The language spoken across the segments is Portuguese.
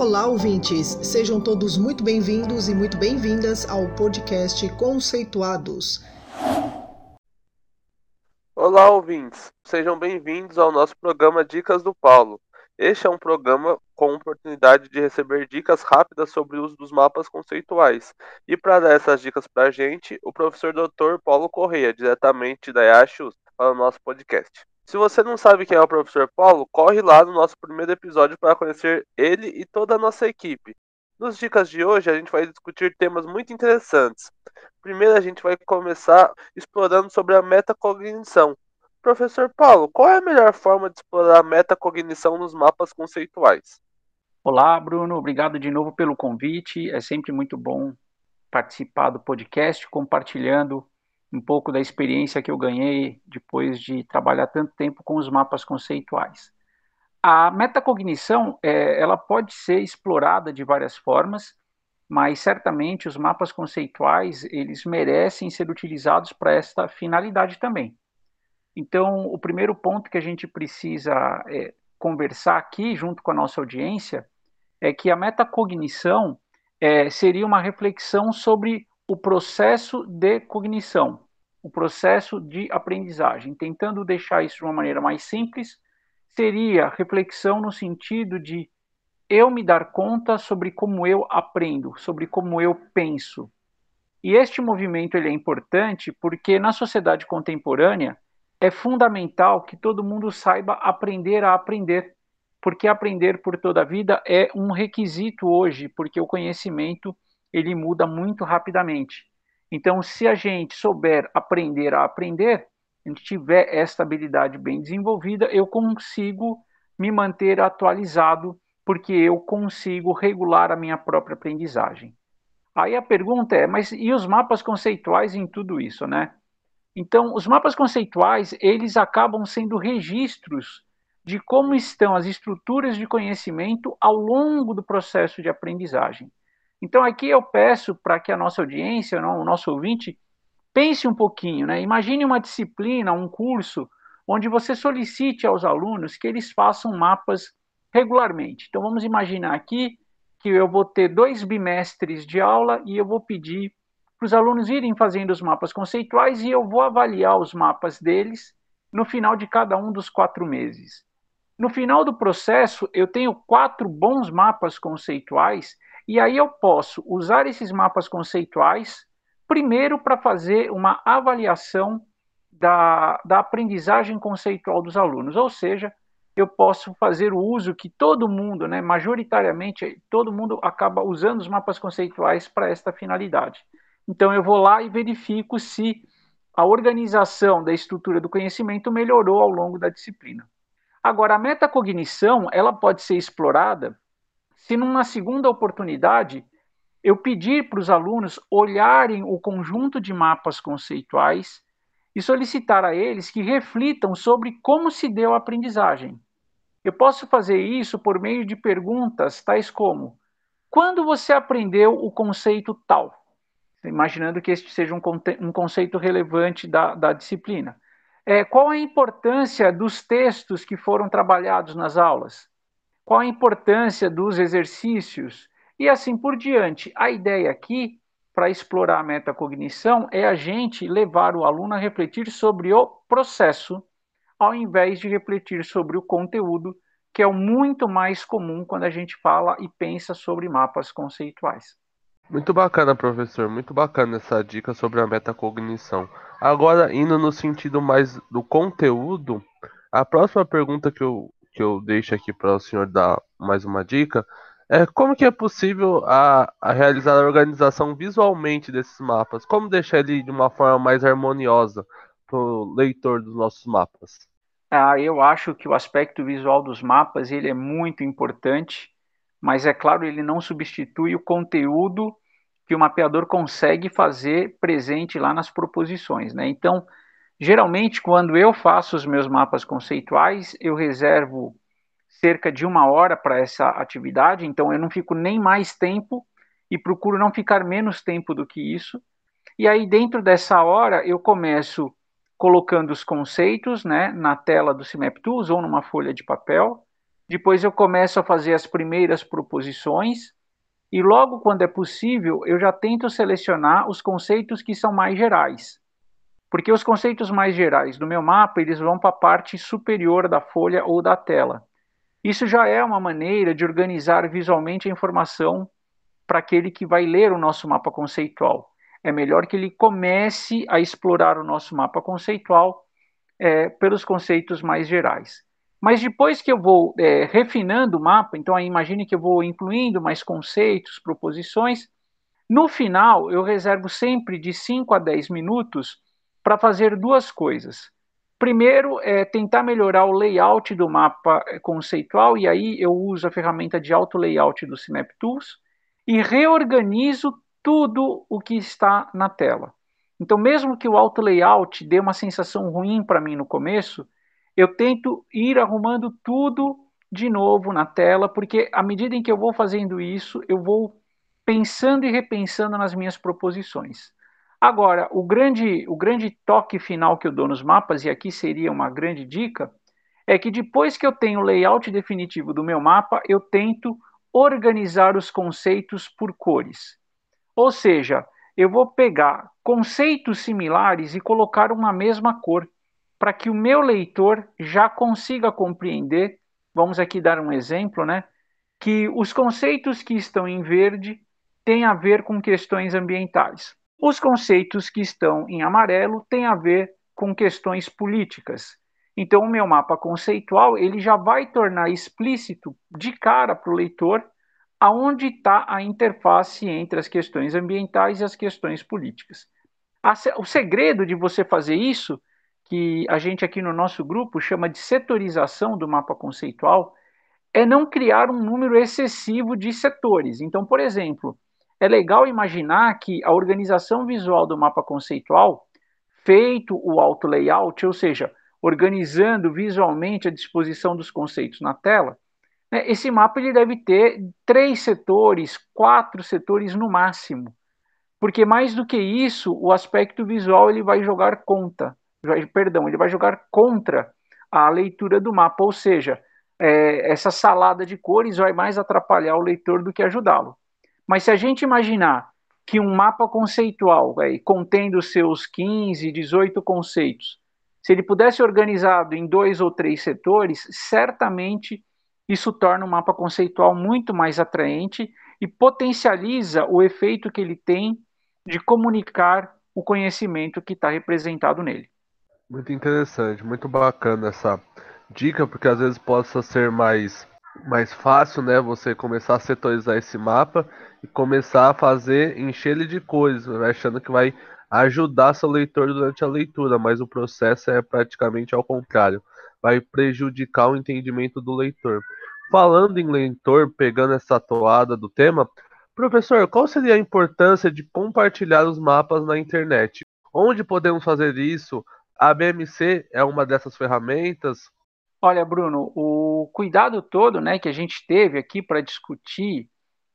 Olá, ouvintes! Sejam todos muito bem-vindos e muito bem-vindas ao podcast Conceituados. Olá, ouvintes! Sejam bem-vindos ao nosso programa Dicas do Paulo. Este é um programa com oportunidade de receber dicas rápidas sobre o uso dos mapas conceituais. E para dar essas dicas para a gente, o professor Dr. Paulo Correia, diretamente da IACHUS, para o nosso podcast. Se você não sabe quem é o professor Paulo, corre lá no nosso primeiro episódio para conhecer ele e toda a nossa equipe. Nos dicas de hoje, a gente vai discutir temas muito interessantes. Primeiro, a gente vai começar explorando sobre a metacognição. Professor Paulo, qual é a melhor forma de explorar a metacognição nos mapas conceituais? Olá, Bruno. Obrigado de novo pelo convite. É sempre muito bom participar do podcast, compartilhando um pouco da experiência que eu ganhei depois de trabalhar tanto tempo com os mapas conceituais. A metacognição, é, ela pode ser explorada de várias formas, mas certamente os mapas conceituais, eles merecem ser utilizados para esta finalidade também. Então, o primeiro ponto que a gente precisa é, conversar aqui, junto com a nossa audiência, é que a metacognição é, seria uma reflexão sobre o processo de cognição, o processo de aprendizagem. Tentando deixar isso de uma maneira mais simples, seria reflexão no sentido de eu me dar conta sobre como eu aprendo, sobre como eu penso. E este movimento ele é importante porque na sociedade contemporânea é fundamental que todo mundo saiba aprender a aprender, porque aprender por toda a vida é um requisito hoje, porque o conhecimento ele muda muito rapidamente. Então, se a gente souber aprender a aprender, a gente tiver essa habilidade bem desenvolvida, eu consigo me manter atualizado, porque eu consigo regular a minha própria aprendizagem. Aí a pergunta é, mas e os mapas conceituais em tudo isso, né? Então, os mapas conceituais, eles acabam sendo registros de como estão as estruturas de conhecimento ao longo do processo de aprendizagem. Então, aqui eu peço para que a nossa audiência, o nosso ouvinte, pense um pouquinho, né? Imagine uma disciplina, um curso, onde você solicite aos alunos que eles façam mapas regularmente. Então, vamos imaginar aqui que eu vou ter dois bimestres de aula e eu vou pedir para os alunos irem fazendo os mapas conceituais e eu vou avaliar os mapas deles no final de cada um dos quatro meses. No final do processo, eu tenho quatro bons mapas conceituais e aí eu posso usar esses mapas conceituais, primeiro para fazer uma avaliação da, da aprendizagem conceitual dos alunos, ou seja, eu posso fazer o uso que todo mundo, né, majoritariamente, todo mundo acaba usando os mapas conceituais para esta finalidade. Então eu vou lá e verifico se a organização da estrutura do conhecimento melhorou ao longo da disciplina. Agora, a metacognição, ela pode ser explorada se numa segunda oportunidade eu pedir para os alunos olharem o conjunto de mapas conceituais e solicitar a eles que reflitam sobre como se deu a aprendizagem. Eu posso fazer isso por meio de perguntas tais como: quando você aprendeu o conceito tal? Imaginando que este seja um, um conceito relevante da, da disciplina. É, qual a importância dos textos que foram trabalhados nas aulas? Qual a importância dos exercícios e assim por diante. A ideia aqui, para explorar a metacognição, é a gente levar o aluno a refletir sobre o processo, ao invés de refletir sobre o conteúdo, que é o muito mais comum quando a gente fala e pensa sobre mapas conceituais. Muito bacana, professor. Muito bacana essa dica sobre a metacognição. Agora, indo no sentido mais do conteúdo, a próxima pergunta que eu que eu deixo aqui para o senhor dar mais uma dica, é como que é possível a, a realizar a organização visualmente desses mapas? Como deixar ele de uma forma mais harmoniosa para o leitor dos nossos mapas? Ah, eu acho que o aspecto visual dos mapas ele é muito importante, mas é claro ele não substitui o conteúdo que o mapeador consegue fazer presente lá nas proposições, né? Então Geralmente, quando eu faço os meus mapas conceituais, eu reservo cerca de uma hora para essa atividade, então eu não fico nem mais tempo e procuro não ficar menos tempo do que isso. E aí, dentro dessa hora, eu começo colocando os conceitos né, na tela do CIMAP Tools ou numa folha de papel. depois eu começo a fazer as primeiras proposições, e logo quando é possível, eu já tento selecionar os conceitos que são mais gerais. Porque os conceitos mais gerais do meu mapa, eles vão para a parte superior da folha ou da tela. Isso já é uma maneira de organizar visualmente a informação para aquele que vai ler o nosso mapa conceitual. É melhor que ele comece a explorar o nosso mapa conceitual é, pelos conceitos mais gerais. Mas depois que eu vou é, refinando o mapa, então aí imagine que eu vou incluindo mais conceitos, proposições, no final eu reservo sempre de 5 a 10 minutos para fazer duas coisas. Primeiro é tentar melhorar o layout do mapa é, conceitual, e aí eu uso a ferramenta de auto layout do Cimap Tools e reorganizo tudo o que está na tela. Então, mesmo que o auto layout dê uma sensação ruim para mim no começo, eu tento ir arrumando tudo de novo na tela, porque à medida em que eu vou fazendo isso, eu vou pensando e repensando nas minhas proposições. Agora, o grande, o grande toque final que eu dou nos mapas, e aqui seria uma grande dica, é que depois que eu tenho o layout definitivo do meu mapa, eu tento organizar os conceitos por cores. Ou seja, eu vou pegar conceitos similares e colocar uma mesma cor para que o meu leitor já consiga compreender, vamos aqui dar um exemplo, né? Que os conceitos que estão em verde têm a ver com questões ambientais. Os conceitos que estão em amarelo têm a ver com questões políticas. Então, o meu mapa conceitual ele já vai tornar explícito de cara para o leitor aonde está a interface entre as questões ambientais e as questões políticas. O segredo de você fazer isso que a gente aqui no nosso grupo chama de setorização do mapa conceitual, é não criar um número excessivo de setores. Então, por exemplo, é legal imaginar que a organização visual do mapa conceitual, feito o auto layout, ou seja, organizando visualmente a disposição dos conceitos na tela, né, esse mapa ele deve ter três setores, quatro setores no máximo, porque mais do que isso, o aspecto visual ele vai jogar conta perdão, ele vai jogar contra a leitura do mapa, ou seja, é, essa salada de cores vai mais atrapalhar o leitor do que ajudá-lo. Mas se a gente imaginar que um mapa conceitual, é, contendo seus 15, 18 conceitos, se ele pudesse ser organizado em dois ou três setores, certamente isso torna o um mapa conceitual muito mais atraente e potencializa o efeito que ele tem de comunicar o conhecimento que está representado nele. Muito interessante, muito bacana essa dica, porque às vezes possa ser mais, mais fácil, né? Você começar a setorizar esse mapa e começar a fazer, encher ele de coisas, né, achando que vai ajudar seu leitor durante a leitura, mas o processo é praticamente ao contrário, vai prejudicar o entendimento do leitor. Falando em leitor, pegando essa toada do tema, professor, qual seria a importância de compartilhar os mapas na internet? Onde podemos fazer isso? A BMC é uma dessas ferramentas? Olha, Bruno, o cuidado todo né, que a gente teve aqui para discutir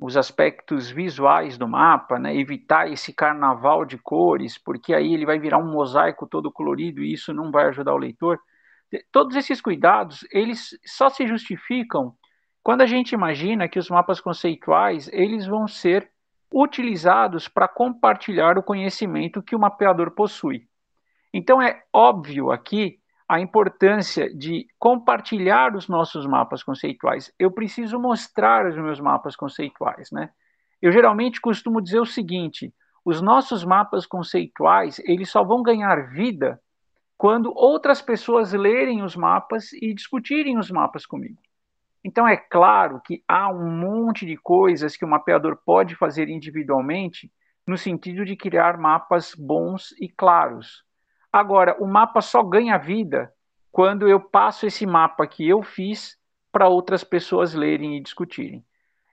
os aspectos visuais do mapa, né, evitar esse carnaval de cores, porque aí ele vai virar um mosaico todo colorido e isso não vai ajudar o leitor. Todos esses cuidados, eles só se justificam quando a gente imagina que os mapas conceituais, eles vão ser utilizados para compartilhar o conhecimento que o mapeador possui. Então é óbvio aqui a importância de compartilhar os nossos mapas conceituais. Eu preciso mostrar os meus mapas conceituais, né? Eu geralmente costumo dizer o seguinte: os nossos mapas conceituais eles só vão ganhar vida quando outras pessoas lerem os mapas e discutirem os mapas comigo. Então é claro que há um monte de coisas que o mapeador pode fazer individualmente no sentido de criar mapas bons e claros. Agora, o mapa só ganha vida quando eu passo esse mapa que eu fiz para outras pessoas lerem e discutirem.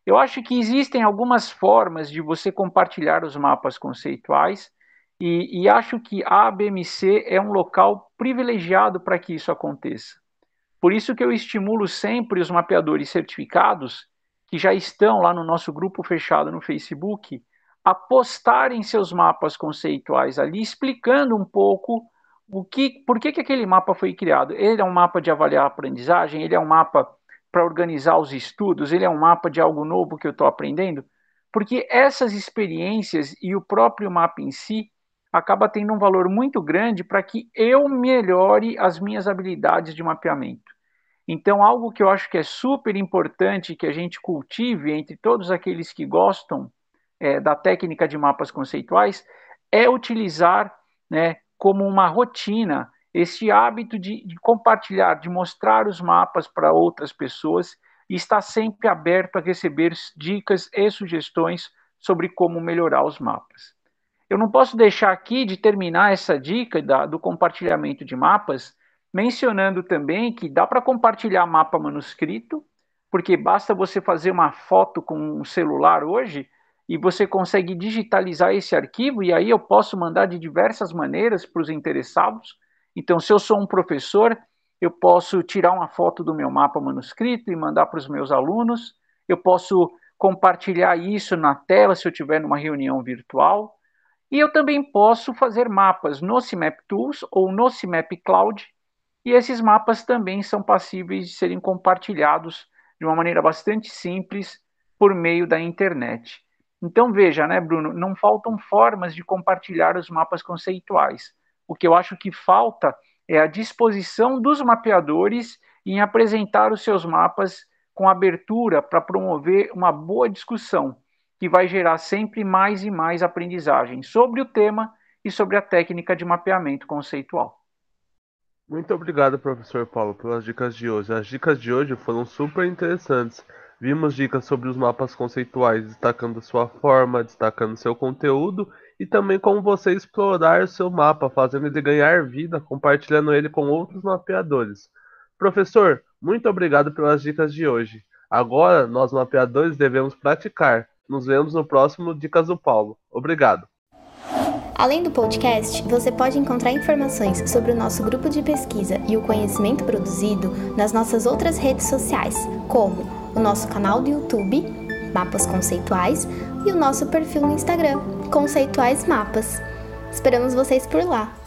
Eu acho que existem algumas formas de você compartilhar os mapas conceituais e, e acho que a ABMC é um local privilegiado para que isso aconteça. Por isso que eu estimulo sempre os mapeadores certificados que já estão lá no nosso grupo fechado no Facebook a postarem seus mapas conceituais ali, explicando um pouco o que, por que, que aquele mapa foi criado? Ele é um mapa de avaliar a aprendizagem? Ele é um mapa para organizar os estudos? Ele é um mapa de algo novo que eu estou aprendendo? Porque essas experiências e o próprio mapa em si acaba tendo um valor muito grande para que eu melhore as minhas habilidades de mapeamento. Então, algo que eu acho que é super importante que a gente cultive entre todos aqueles que gostam é, da técnica de mapas conceituais é utilizar né, como uma rotina esse hábito de, de compartilhar, de mostrar os mapas para outras pessoas e estar sempre aberto a receber dicas e sugestões sobre como melhorar os mapas. Eu não posso deixar aqui de terminar essa dica da, do compartilhamento de mapas mencionando também que dá para compartilhar mapa manuscrito, porque basta você fazer uma foto com um celular hoje e você consegue digitalizar esse arquivo e aí eu posso mandar de diversas maneiras para os interessados. Então, se eu sou um professor, eu posso tirar uma foto do meu mapa manuscrito e mandar para os meus alunos. Eu posso compartilhar isso na tela se eu tiver numa reunião virtual. E eu também posso fazer mapas no CIMAP Tools ou no CIMAP Cloud e esses mapas também são passíveis de serem compartilhados de uma maneira bastante simples por meio da internet. Então veja, né, Bruno, não faltam formas de compartilhar os mapas conceituais. O que eu acho que falta é a disposição dos mapeadores em apresentar os seus mapas com abertura para promover uma boa discussão, que vai gerar sempre mais e mais aprendizagem sobre o tema e sobre a técnica de mapeamento conceitual. Muito obrigado, professor Paulo, pelas dicas de hoje. As dicas de hoje foram super interessantes. Vimos dicas sobre os mapas conceituais, destacando sua forma, destacando seu conteúdo e também como você explorar o seu mapa, fazendo ele ganhar vida, compartilhando ele com outros mapeadores. Professor, muito obrigado pelas dicas de hoje. Agora, nós mapeadores devemos praticar. Nos vemos no próximo Dicas do Paulo. Obrigado. Além do podcast, você pode encontrar informações sobre o nosso grupo de pesquisa e o conhecimento produzido nas nossas outras redes sociais, como o nosso canal do YouTube, Mapas Conceituais, e o nosso perfil no Instagram, Conceituais Mapas. Esperamos vocês por lá!